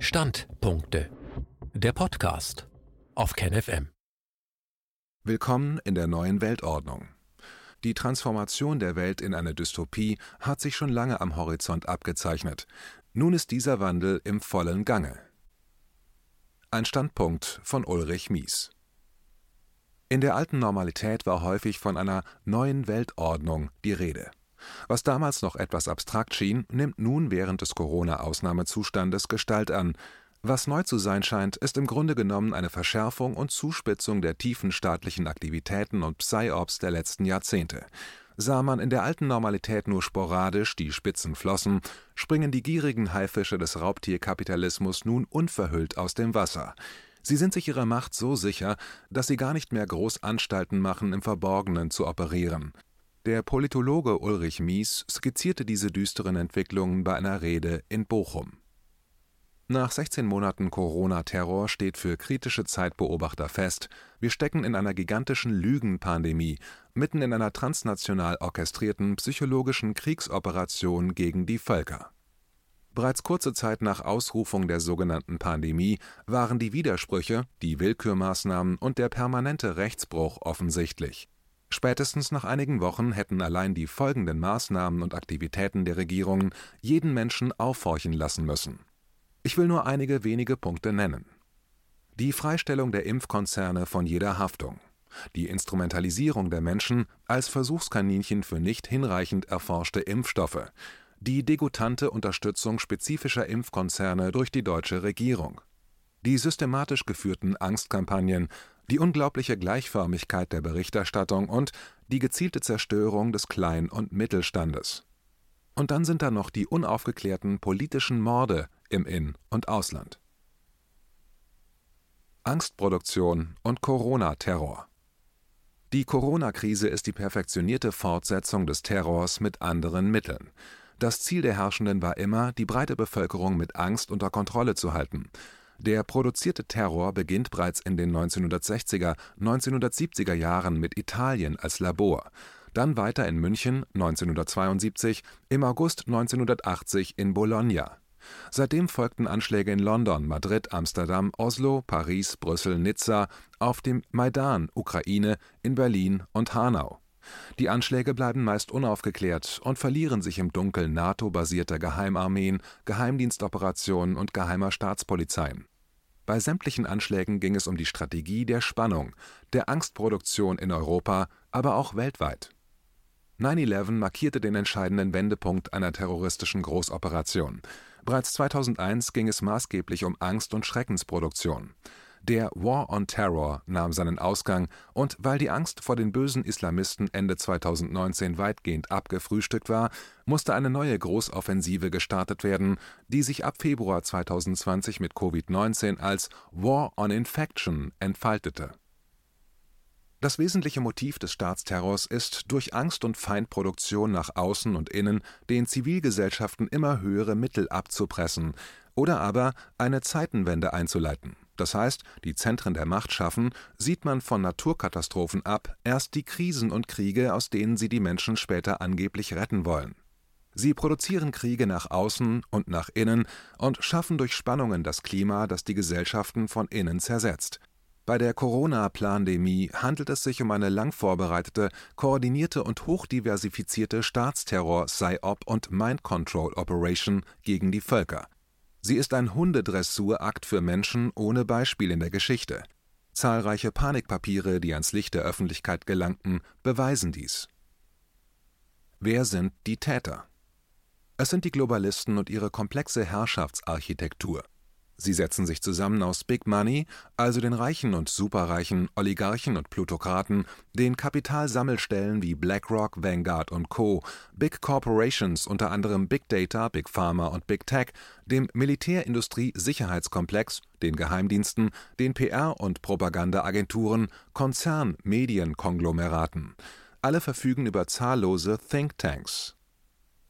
Standpunkte. Der Podcast auf KenFM. Willkommen in der neuen Weltordnung. Die Transformation der Welt in eine Dystopie hat sich schon lange am Horizont abgezeichnet. Nun ist dieser Wandel im vollen Gange. Ein Standpunkt von Ulrich Mies. In der alten Normalität war häufig von einer neuen Weltordnung die Rede. Was damals noch etwas abstrakt schien, nimmt nun während des Corona-Ausnahmezustandes Gestalt an. Was neu zu sein scheint, ist im Grunde genommen eine Verschärfung und Zuspitzung der tiefen staatlichen Aktivitäten und Psyops der letzten Jahrzehnte. Sah man in der alten Normalität nur sporadisch die Spitzen flossen, springen die gierigen Haifische des Raubtierkapitalismus nun unverhüllt aus dem Wasser. Sie sind sich ihrer Macht so sicher, dass sie gar nicht mehr groß Anstalten machen, im Verborgenen zu operieren. Der Politologe Ulrich Mies skizzierte diese düsteren Entwicklungen bei einer Rede in Bochum. Nach 16 Monaten Corona-Terror steht für kritische Zeitbeobachter fest, wir stecken in einer gigantischen Lügenpandemie, mitten in einer transnational orchestrierten psychologischen Kriegsoperation gegen die Völker. Bereits kurze Zeit nach Ausrufung der sogenannten Pandemie waren die Widersprüche, die Willkürmaßnahmen und der permanente Rechtsbruch offensichtlich Spätestens nach einigen Wochen hätten allein die folgenden Maßnahmen und Aktivitäten der Regierungen jeden Menschen aufhorchen lassen müssen. Ich will nur einige wenige Punkte nennen. Die Freistellung der Impfkonzerne von jeder Haftung, die Instrumentalisierung der Menschen als Versuchskaninchen für nicht hinreichend erforschte Impfstoffe, die degutante Unterstützung spezifischer Impfkonzerne durch die deutsche Regierung, die systematisch geführten Angstkampagnen die unglaubliche Gleichförmigkeit der Berichterstattung und die gezielte Zerstörung des Klein- und Mittelstandes. Und dann sind da noch die unaufgeklärten politischen Morde im In- und Ausland. Angstproduktion und Corona-Terror. Die Corona-Krise ist die perfektionierte Fortsetzung des Terrors mit anderen Mitteln. Das Ziel der Herrschenden war immer, die breite Bevölkerung mit Angst unter Kontrolle zu halten, der produzierte Terror beginnt bereits in den 1960er, 1970er Jahren mit Italien als Labor, dann weiter in München 1972, im August 1980 in Bologna. Seitdem folgten Anschläge in London, Madrid, Amsterdam, Oslo, Paris, Brüssel, Nizza, auf dem Maidan, Ukraine, in Berlin und Hanau. Die Anschläge bleiben meist unaufgeklärt und verlieren sich im Dunkel NATO-basierter Geheimarmeen, Geheimdienstoperationen und geheimer Staatspolizeien. Bei sämtlichen Anschlägen ging es um die Strategie der Spannung, der Angstproduktion in Europa, aber auch weltweit. 9/11 markierte den entscheidenden Wendepunkt einer terroristischen Großoperation. Bereits 2001 ging es maßgeblich um Angst und Schreckensproduktion. Der War on Terror nahm seinen Ausgang, und weil die Angst vor den bösen Islamisten Ende 2019 weitgehend abgefrühstückt war, musste eine neue Großoffensive gestartet werden, die sich ab Februar 2020 mit Covid-19 als War on Infection entfaltete. Das wesentliche Motiv des Staatsterrors ist, durch Angst und Feindproduktion nach außen und innen den Zivilgesellschaften immer höhere Mittel abzupressen oder aber eine Zeitenwende einzuleiten das heißt, die Zentren der Macht schaffen, sieht man von Naturkatastrophen ab erst die Krisen und Kriege, aus denen sie die Menschen später angeblich retten wollen. Sie produzieren Kriege nach außen und nach innen und schaffen durch Spannungen das Klima, das die Gesellschaften von innen zersetzt. Bei der Corona-Plandemie handelt es sich um eine lang vorbereitete, koordinierte und hochdiversifizierte Staatsterror, Psy-Op und Mind Control Operation gegen die Völker. Sie ist ein Hundedressurakt für Menschen ohne Beispiel in der Geschichte. Zahlreiche Panikpapiere, die ans Licht der Öffentlichkeit gelangten, beweisen dies. Wer sind die Täter? Es sind die Globalisten und ihre komplexe Herrschaftsarchitektur Sie setzen sich zusammen aus Big Money, also den Reichen und Superreichen, Oligarchen und Plutokraten, den Kapitalsammelstellen wie BlackRock, Vanguard und Co., Big Corporations, unter anderem Big Data, Big Pharma und Big Tech, dem Militärindustrie-Sicherheitskomplex, den Geheimdiensten, den PR- und Propagandaagenturen, Konzern-Medienkonglomeraten. Alle verfügen über zahllose Thinktanks.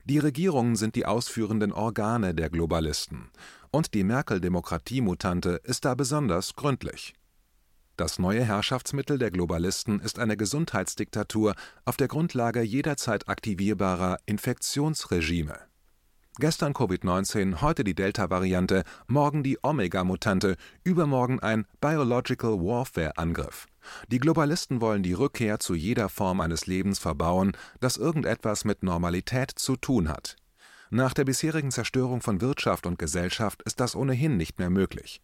Die Regierungen sind die ausführenden Organe der Globalisten und die Merkel-Demokratie-Mutante ist da besonders gründlich. Das neue Herrschaftsmittel der Globalisten ist eine Gesundheitsdiktatur auf der Grundlage jederzeit aktivierbarer Infektionsregime. Gestern Covid-19, heute die Delta-Variante, morgen die Omega-Mutante, übermorgen ein Biological Warfare-Angriff. Die Globalisten wollen die Rückkehr zu jeder Form eines Lebens verbauen, das irgendetwas mit Normalität zu tun hat. Nach der bisherigen Zerstörung von Wirtschaft und Gesellschaft ist das ohnehin nicht mehr möglich.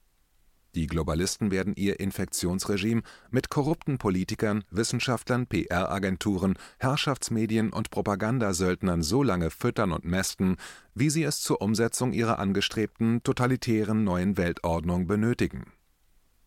Die Globalisten werden ihr Infektionsregime mit korrupten Politikern, Wissenschaftlern, PR-Agenturen, Herrschaftsmedien und Propagandasöldnern so lange füttern und mästen, wie sie es zur Umsetzung ihrer angestrebten totalitären neuen Weltordnung benötigen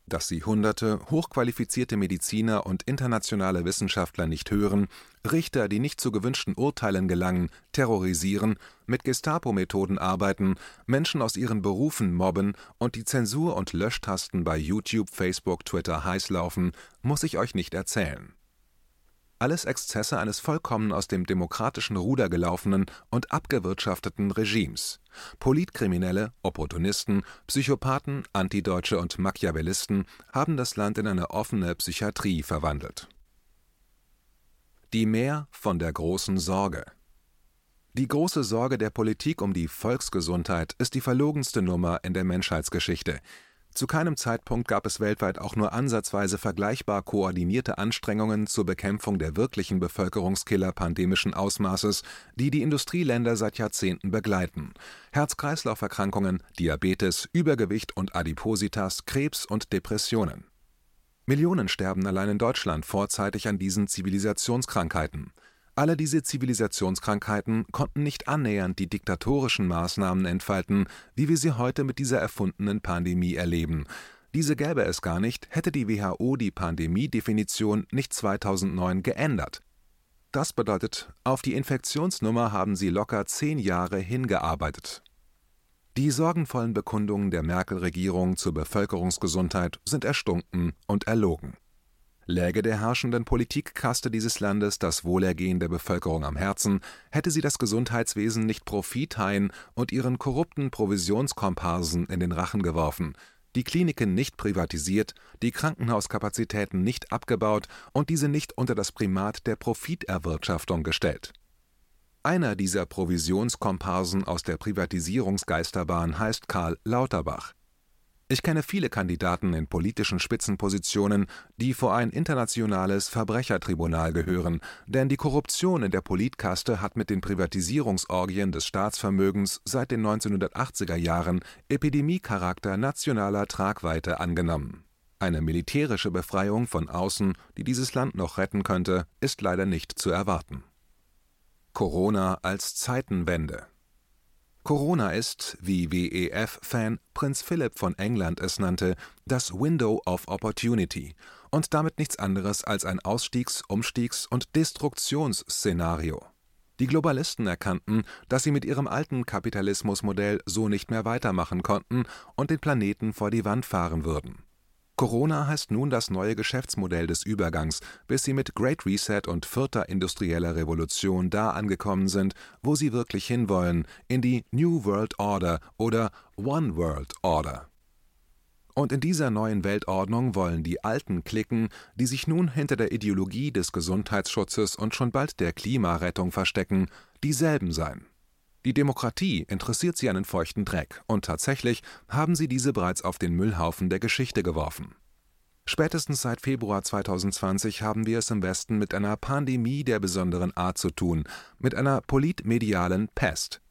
dass sie Hunderte hochqualifizierte Mediziner und internationale Wissenschaftler nicht hören, Richter, die nicht zu gewünschten Urteilen gelangen, terrorisieren, mit Gestapo-Methoden arbeiten, Menschen aus ihren Berufen mobben und die Zensur- und Löschtasten bei YouTube, Facebook, Twitter heiß laufen, muss ich euch nicht erzählen alles Exzesse eines vollkommen aus dem demokratischen Ruder gelaufenen und abgewirtschafteten Regimes. Politkriminelle, Opportunisten, Psychopathen, Antideutsche und Machiavellisten haben das Land in eine offene Psychiatrie verwandelt. Die Mehr von der großen Sorge Die große Sorge der Politik um die Volksgesundheit ist die verlogenste Nummer in der Menschheitsgeschichte – zu keinem Zeitpunkt gab es weltweit auch nur ansatzweise vergleichbar koordinierte Anstrengungen zur Bekämpfung der wirklichen Bevölkerungskiller pandemischen Ausmaßes, die die Industrieländer seit Jahrzehnten begleiten: Herz-Kreislauf-Erkrankungen, Diabetes, Übergewicht und Adipositas, Krebs und Depressionen. Millionen sterben allein in Deutschland vorzeitig an diesen Zivilisationskrankheiten alle diese Zivilisationskrankheiten konnten nicht annähernd die diktatorischen Maßnahmen entfalten, wie wir sie heute mit dieser erfundenen Pandemie erleben. Diese gäbe es gar nicht, hätte die WHO die Pandemiedefinition nicht 2009 geändert. Das bedeutet, auf die Infektionsnummer haben sie locker zehn Jahre hingearbeitet. Die sorgenvollen Bekundungen der Merkel-Regierung zur Bevölkerungsgesundheit sind erstunken und erlogen Läge der herrschenden Politikkaste dieses Landes das Wohlergehen der Bevölkerung am Herzen, hätte sie das Gesundheitswesen nicht Profithaien und ihren korrupten Provisionskomparsen in den Rachen geworfen, die Kliniken nicht privatisiert, die Krankenhauskapazitäten nicht abgebaut und diese nicht unter das Primat der Profiterwirtschaftung gestellt. Einer dieser Provisionskomparsen aus der Privatisierungsgeisterbahn heißt Karl Lauterbach ich kenne viele Kandidaten in politischen Spitzenpositionen, die vor ein internationales Verbrechertribunal gehören, denn die Korruption in der Politkaste hat mit den Privatisierungsorgien des Staatsvermögens seit den 1980er Jahren Epidemiecharakter nationaler Tragweite angenommen. Eine militärische Befreiung von außen, die dieses Land noch retten könnte, ist leider nicht zu erwarten. Corona als Zeitenwende Corona ist, wie WEF-Fan Prinz Philipp von England es nannte, das Window of Opportunity und damit nichts anderes als ein Ausstiegs-, Umstiegs- und Destruktionsszenario. Die Globalisten erkannten, dass sie mit ihrem alten Kapitalismusmodell so nicht mehr weitermachen konnten und den Planeten vor die Wand fahren würden Corona heißt nun das neue Geschäftsmodell des Übergangs, bis sie mit Great Reset und vierter industrieller Revolution da angekommen sind, wo sie wirklich hinwollen, in die New World Order oder One World Order. Und in dieser neuen Weltordnung wollen die alten Klicken, die sich nun hinter der Ideologie des Gesundheitsschutzes und schon bald der Klimarettung verstecken, dieselben sein die Demokratie interessiert sie einen feuchten Dreck, und tatsächlich haben sie diese bereits auf den Müllhaufen der Geschichte geworfen. Spätestens seit Februar 2020 haben wir es im Westen mit einer Pandemie der besonderen Art zu tun, mit einer politmedialen Pest.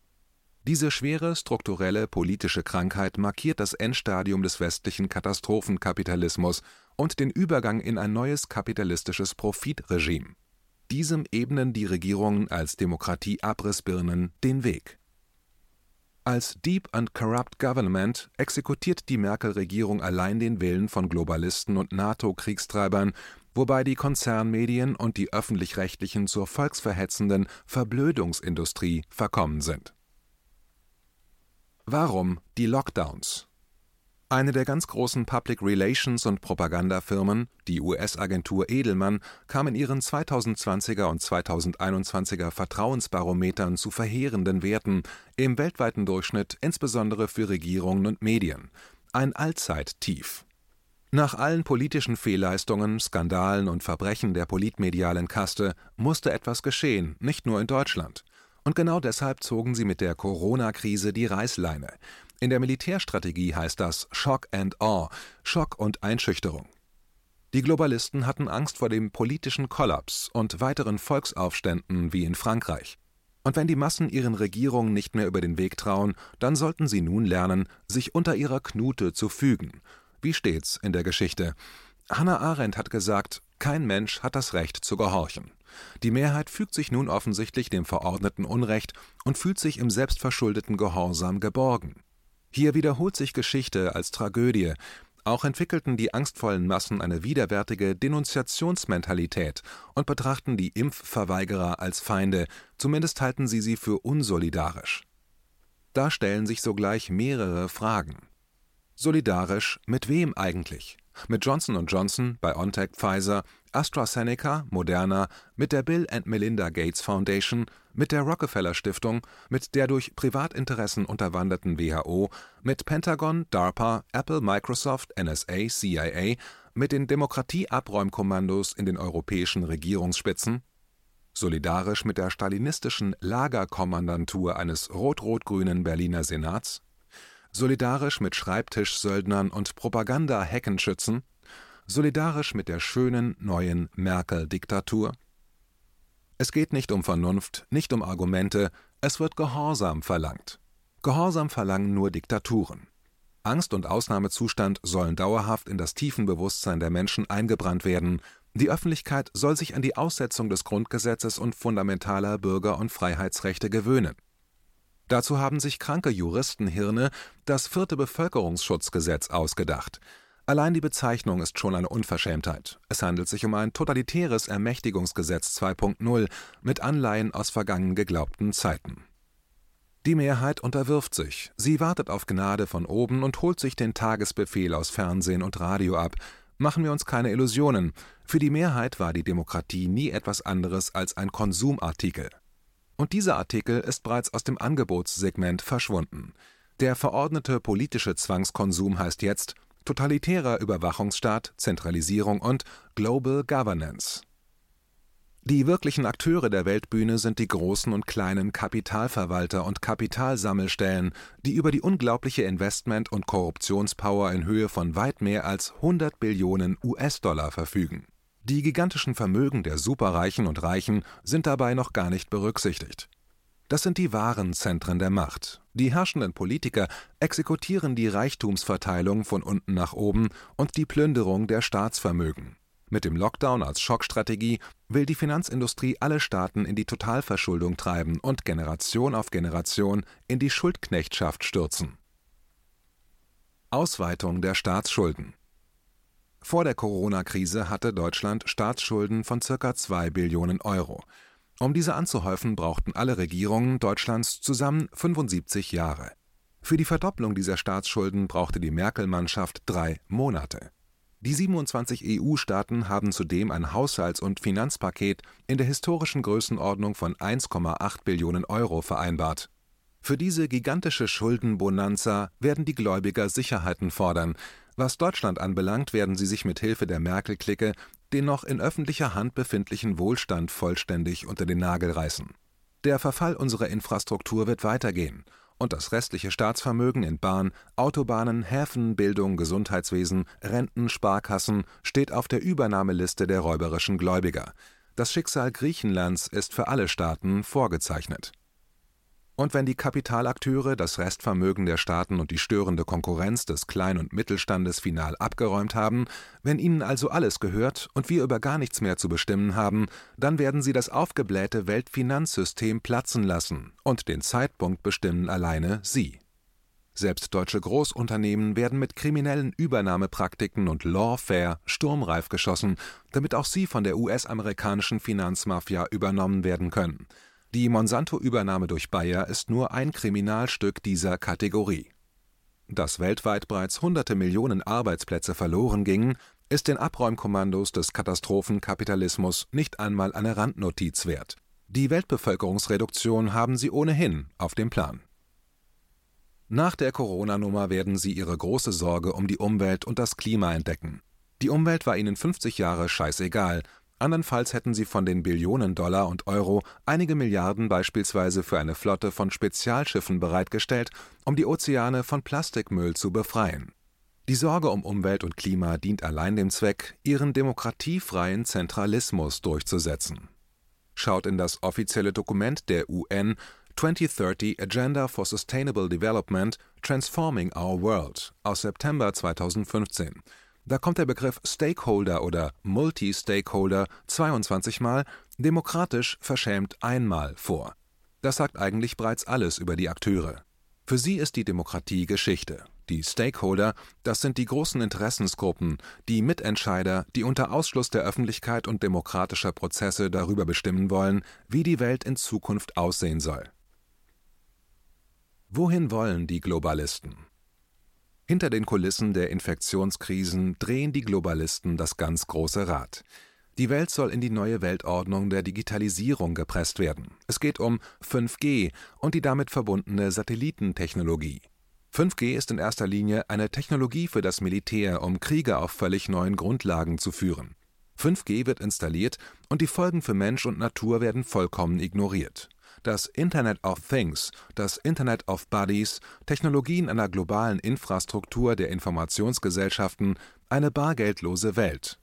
Diese schwere strukturelle politische Krankheit markiert das Endstadium des westlichen Katastrophenkapitalismus und den Übergang in ein neues kapitalistisches Profitregime diesem ebnen die Regierungen als Demokratie-Abrissbirnen den Weg. Als Deep and Corrupt Government exekutiert die Merkel-Regierung allein den Willen von Globalisten und NATO-Kriegstreibern, wobei die Konzernmedien und die öffentlich-rechtlichen zur volksverhetzenden Verblödungsindustrie verkommen sind. Warum die Lockdowns eine der ganz großen Public Relations und Propagandafirmen, die US-Agentur Edelmann, kam in ihren 2020er und 2021er Vertrauensbarometern zu verheerenden Werten, im weltweiten Durchschnitt insbesondere für Regierungen und Medien. Ein Allzeittief. Nach allen politischen Fehlleistungen, Skandalen und Verbrechen der politmedialen Kaste musste etwas geschehen, nicht nur in Deutschland Und genau deshalb zogen sie mit der Corona-Krise die Reißleine. In der Militärstrategie heißt das Shock and Awe, Schock und Einschüchterung. Die Globalisten hatten Angst vor dem politischen Kollaps und weiteren Volksaufständen wie in Frankreich. Und wenn die Massen ihren Regierungen nicht mehr über den Weg trauen, dann sollten sie nun lernen, sich unter ihrer Knute zu fügen. Wie steht's in der Geschichte? Hannah Arendt hat gesagt, kein Mensch hat das Recht zu gehorchen. Die Mehrheit fügt sich nun offensichtlich dem verordneten Unrecht und fühlt sich im selbstverschuldeten Gehorsam geborgen. Hier wiederholt sich Geschichte als Tragödie, auch entwickelten die angstvollen Massen eine widerwärtige Denunziationsmentalität und betrachten die Impfverweigerer als Feinde, zumindest halten sie sie für unsolidarisch. Da stellen sich sogleich mehrere Fragen. Solidarisch mit wem eigentlich? Mit Johnson Johnson, BioNTech, Pfizer, AstraZeneca, Moderna, mit der Bill and Melinda Gates Foundation, mit der Rockefeller Stiftung, mit der durch Privatinteressen unterwanderten WHO, mit Pentagon, DARPA, Apple, Microsoft, NSA, CIA, mit den Demokratieabräumkommandos in den europäischen Regierungsspitzen? Solidarisch mit der stalinistischen Lagerkommandantur eines rot-rot-grünen Berliner Senats? Solidarisch mit Schreibtischsöldnern und Propaganda-Heckenschützen? Solidarisch mit der schönen neuen Merkel-Diktatur? Es geht nicht um Vernunft, nicht um Argumente, es wird Gehorsam verlangt. Gehorsam verlangen nur Diktaturen. Angst und Ausnahmezustand sollen dauerhaft in das Tiefenbewusstsein der Menschen eingebrannt werden, die Öffentlichkeit soll sich an die Aussetzung des Grundgesetzes und fundamentaler Bürger- und Freiheitsrechte gewöhnen. Dazu haben sich kranke Juristenhirne das vierte Bevölkerungsschutzgesetz ausgedacht, Allein die Bezeichnung ist schon eine Unverschämtheit. Es handelt sich um ein totalitäres Ermächtigungsgesetz 2.0 mit Anleihen aus vergangen geglaubten Zeiten. Die Mehrheit unterwirft sich, sie wartet auf Gnade von oben und holt sich den Tagesbefehl aus Fernsehen und Radio ab. Machen wir uns keine Illusionen, für die Mehrheit war die Demokratie nie etwas anderes als ein Konsumartikel. Und dieser Artikel ist bereits aus dem Angebotssegment verschwunden. Der verordnete politische Zwangskonsum heißt jetzt totalitärer Überwachungsstaat, Zentralisierung und Global Governance. Die wirklichen Akteure der Weltbühne sind die großen und kleinen Kapitalverwalter und Kapitalsammelstellen, die über die unglaubliche Investment- und Korruptionspower in Höhe von weit mehr als 100 Billionen US-Dollar verfügen. Die gigantischen Vermögen der Superreichen und Reichen sind dabei noch gar nicht berücksichtigt. Das sind die wahren Zentren der Macht. Die herrschenden Politiker exekutieren die Reichtumsverteilung von unten nach oben und die Plünderung der Staatsvermögen. Mit dem Lockdown als Schockstrategie will die Finanzindustrie alle Staaten in die Totalverschuldung treiben und Generation auf Generation in die Schuldknechtschaft stürzen. Ausweitung der Staatsschulden Vor der Corona-Krise hatte Deutschland Staatsschulden von ca. 2 Billionen Euro. Um diese anzuhäufen, brauchten alle Regierungen Deutschlands zusammen 75 Jahre. Für die Verdopplung dieser Staatsschulden brauchte die Merkel-Mannschaft drei Monate. Die 27 EU-Staaten haben zudem ein Haushalts- und Finanzpaket in der historischen Größenordnung von 1,8 Billionen Euro vereinbart. Für diese gigantische Schuldenbonanza werden die Gläubiger Sicherheiten fordern. Was Deutschland anbelangt, werden sie sich mit Hilfe der Merkel-Clique den noch in öffentlicher Hand befindlichen Wohlstand vollständig unter den Nagel reißen. Der Verfall unserer Infrastruktur wird weitergehen, und das restliche Staatsvermögen in Bahn, Autobahnen, Häfen, Bildung, Gesundheitswesen, Renten, Sparkassen steht auf der Übernahmeliste der räuberischen Gläubiger. Das Schicksal Griechenlands ist für alle Staaten vorgezeichnet und wenn die Kapitalakteure das Restvermögen der Staaten und die störende Konkurrenz des Klein- und Mittelstandes final abgeräumt haben, wenn ihnen also alles gehört und wir über gar nichts mehr zu bestimmen haben, dann werden sie das aufgeblähte Weltfinanzsystem platzen lassen und den Zeitpunkt bestimmen alleine sie. Selbst deutsche Großunternehmen werden mit kriminellen Übernahmepraktiken und Lawfare sturmreif geschossen, damit auch sie von der US-amerikanischen Finanzmafia übernommen werden können. Die Monsanto-Übernahme durch Bayer ist nur ein Kriminalstück dieser Kategorie. Dass weltweit bereits hunderte Millionen Arbeitsplätze verloren gingen, ist den Abräumkommandos des Katastrophenkapitalismus nicht einmal eine Randnotiz wert. Die Weltbevölkerungsreduktion haben sie ohnehin auf dem Plan. Nach der Corona-Nummer werden sie ihre große Sorge um die Umwelt und das Klima entdecken. Die Umwelt war ihnen 50 Jahre scheißegal, Andernfalls hätten sie von den Billionen Dollar und Euro einige Milliarden beispielsweise für eine Flotte von Spezialschiffen bereitgestellt, um die Ozeane von Plastikmüll zu befreien. Die Sorge um Umwelt und Klima dient allein dem Zweck, ihren demokratiefreien Zentralismus durchzusetzen. Schaut in das offizielle Dokument der UN 2030 Agenda for Sustainable Development Transforming Our World aus September 2015 da kommt der Begriff Stakeholder oder Multi-Stakeholder 22 Mal, demokratisch verschämt einmal vor. Das sagt eigentlich bereits alles über die Akteure. Für sie ist die Demokratie Geschichte. Die Stakeholder, das sind die großen Interessensgruppen, die Mitentscheider, die unter Ausschluss der Öffentlichkeit und demokratischer Prozesse darüber bestimmen wollen, wie die Welt in Zukunft aussehen soll. Wohin wollen die Globalisten? Hinter den Kulissen der Infektionskrisen drehen die Globalisten das ganz große Rad. Die Welt soll in die neue Weltordnung der Digitalisierung gepresst werden. Es geht um 5G und die damit verbundene Satellitentechnologie. 5G ist in erster Linie eine Technologie für das Militär, um Kriege auf völlig neuen Grundlagen zu führen. 5G wird installiert und die Folgen für Mensch und Natur werden vollkommen ignoriert das Internet of Things, das Internet of Bodies, Technologien einer globalen Infrastruktur der Informationsgesellschaften, eine bargeldlose Welt.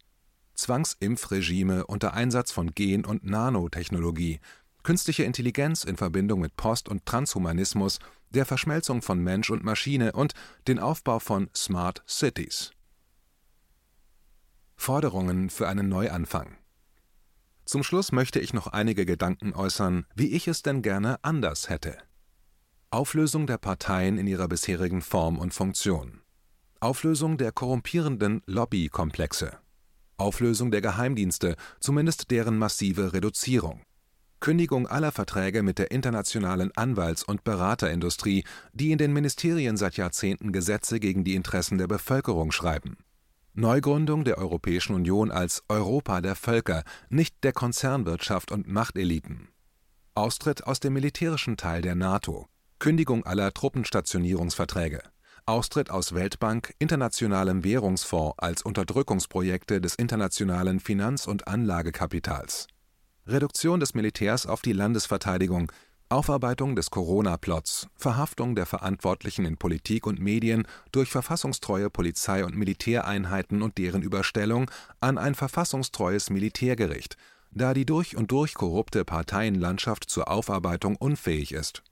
Zwangsimpfregime unter Einsatz von Gen- und Nanotechnologie, künstliche Intelligenz in Verbindung mit Post- und Transhumanismus, der Verschmelzung von Mensch und Maschine und den Aufbau von Smart Cities. Forderungen für einen Neuanfang zum Schluss möchte ich noch einige Gedanken äußern, wie ich es denn gerne anders hätte. Auflösung der Parteien in ihrer bisherigen Form und Funktion. Auflösung der korrumpierenden Lobbykomplexe. Auflösung der Geheimdienste, zumindest deren massive Reduzierung. Kündigung aller Verträge mit der internationalen Anwalts- und Beraterindustrie, die in den Ministerien seit Jahrzehnten Gesetze gegen die Interessen der Bevölkerung schreiben. Neugründung der Europäischen Union als Europa der Völker, nicht der Konzernwirtschaft und Machteliten. Austritt aus dem militärischen Teil der NATO. Kündigung aller Truppenstationierungsverträge. Austritt aus Weltbank, Internationalem Währungsfonds als Unterdrückungsprojekte des internationalen Finanz- und Anlagekapitals. Reduktion des Militärs auf die Landesverteidigung, Aufarbeitung des Corona-Plots, Verhaftung der Verantwortlichen in Politik und Medien durch verfassungstreue Polizei und Militäreinheiten und deren Überstellung an ein verfassungstreues Militärgericht, da die durch und durch korrupte Parteienlandschaft zur Aufarbeitung unfähig ist.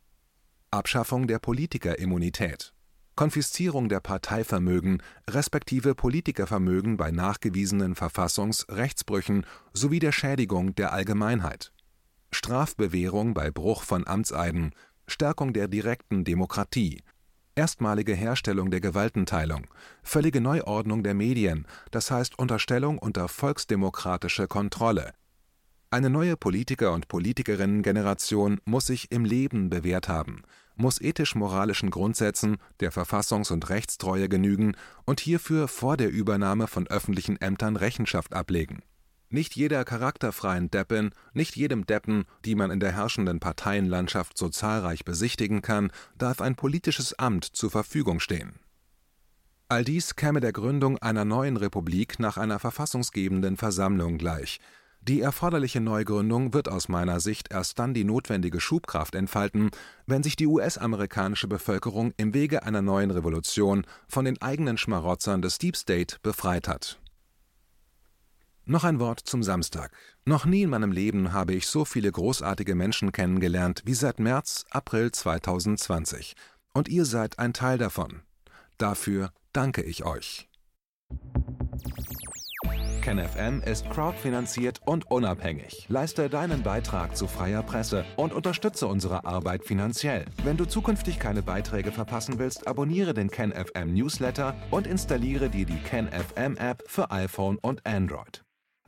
Abschaffung der Politikerimmunität Konfiszierung der Parteivermögen respektive Politikervermögen bei nachgewiesenen Verfassungs Rechtsbrüchen sowie der Schädigung der Allgemeinheit Strafbewährung bei Bruch von Amtseiden, Stärkung der direkten Demokratie, erstmalige Herstellung der Gewaltenteilung, völlige Neuordnung der Medien, das heißt Unterstellung unter volksdemokratische Kontrolle. Eine neue Politiker- und Politikerinnengeneration muss sich im Leben bewährt haben, muss ethisch-moralischen Grundsätzen der Verfassungs- und Rechtstreue genügen und hierfür vor der Übernahme von öffentlichen Ämtern Rechenschaft ablegen nicht jeder charakterfreien Deppin, nicht jedem Deppen, die man in der herrschenden Parteienlandschaft so zahlreich besichtigen kann, darf ein politisches Amt zur Verfügung stehen. All dies käme der Gründung einer neuen Republik nach einer verfassungsgebenden Versammlung gleich. Die erforderliche Neugründung wird aus meiner Sicht erst dann die notwendige Schubkraft entfalten, wenn sich die US-amerikanische Bevölkerung im Wege einer neuen Revolution von den eigenen Schmarotzern des Deep State befreit hat noch ein Wort zum Samstag. Noch nie in meinem Leben habe ich so viele großartige Menschen kennengelernt wie seit März, April 2020. Und ihr seid ein Teil davon. Dafür danke ich euch. KenFM ist crowdfinanziert und unabhängig. Leiste deinen Beitrag zu freier Presse und unterstütze unsere Arbeit finanziell. Wenn du zukünftig keine Beiträge verpassen willst, abonniere den KenFM Newsletter und installiere dir die KenFM App für iPhone und Android.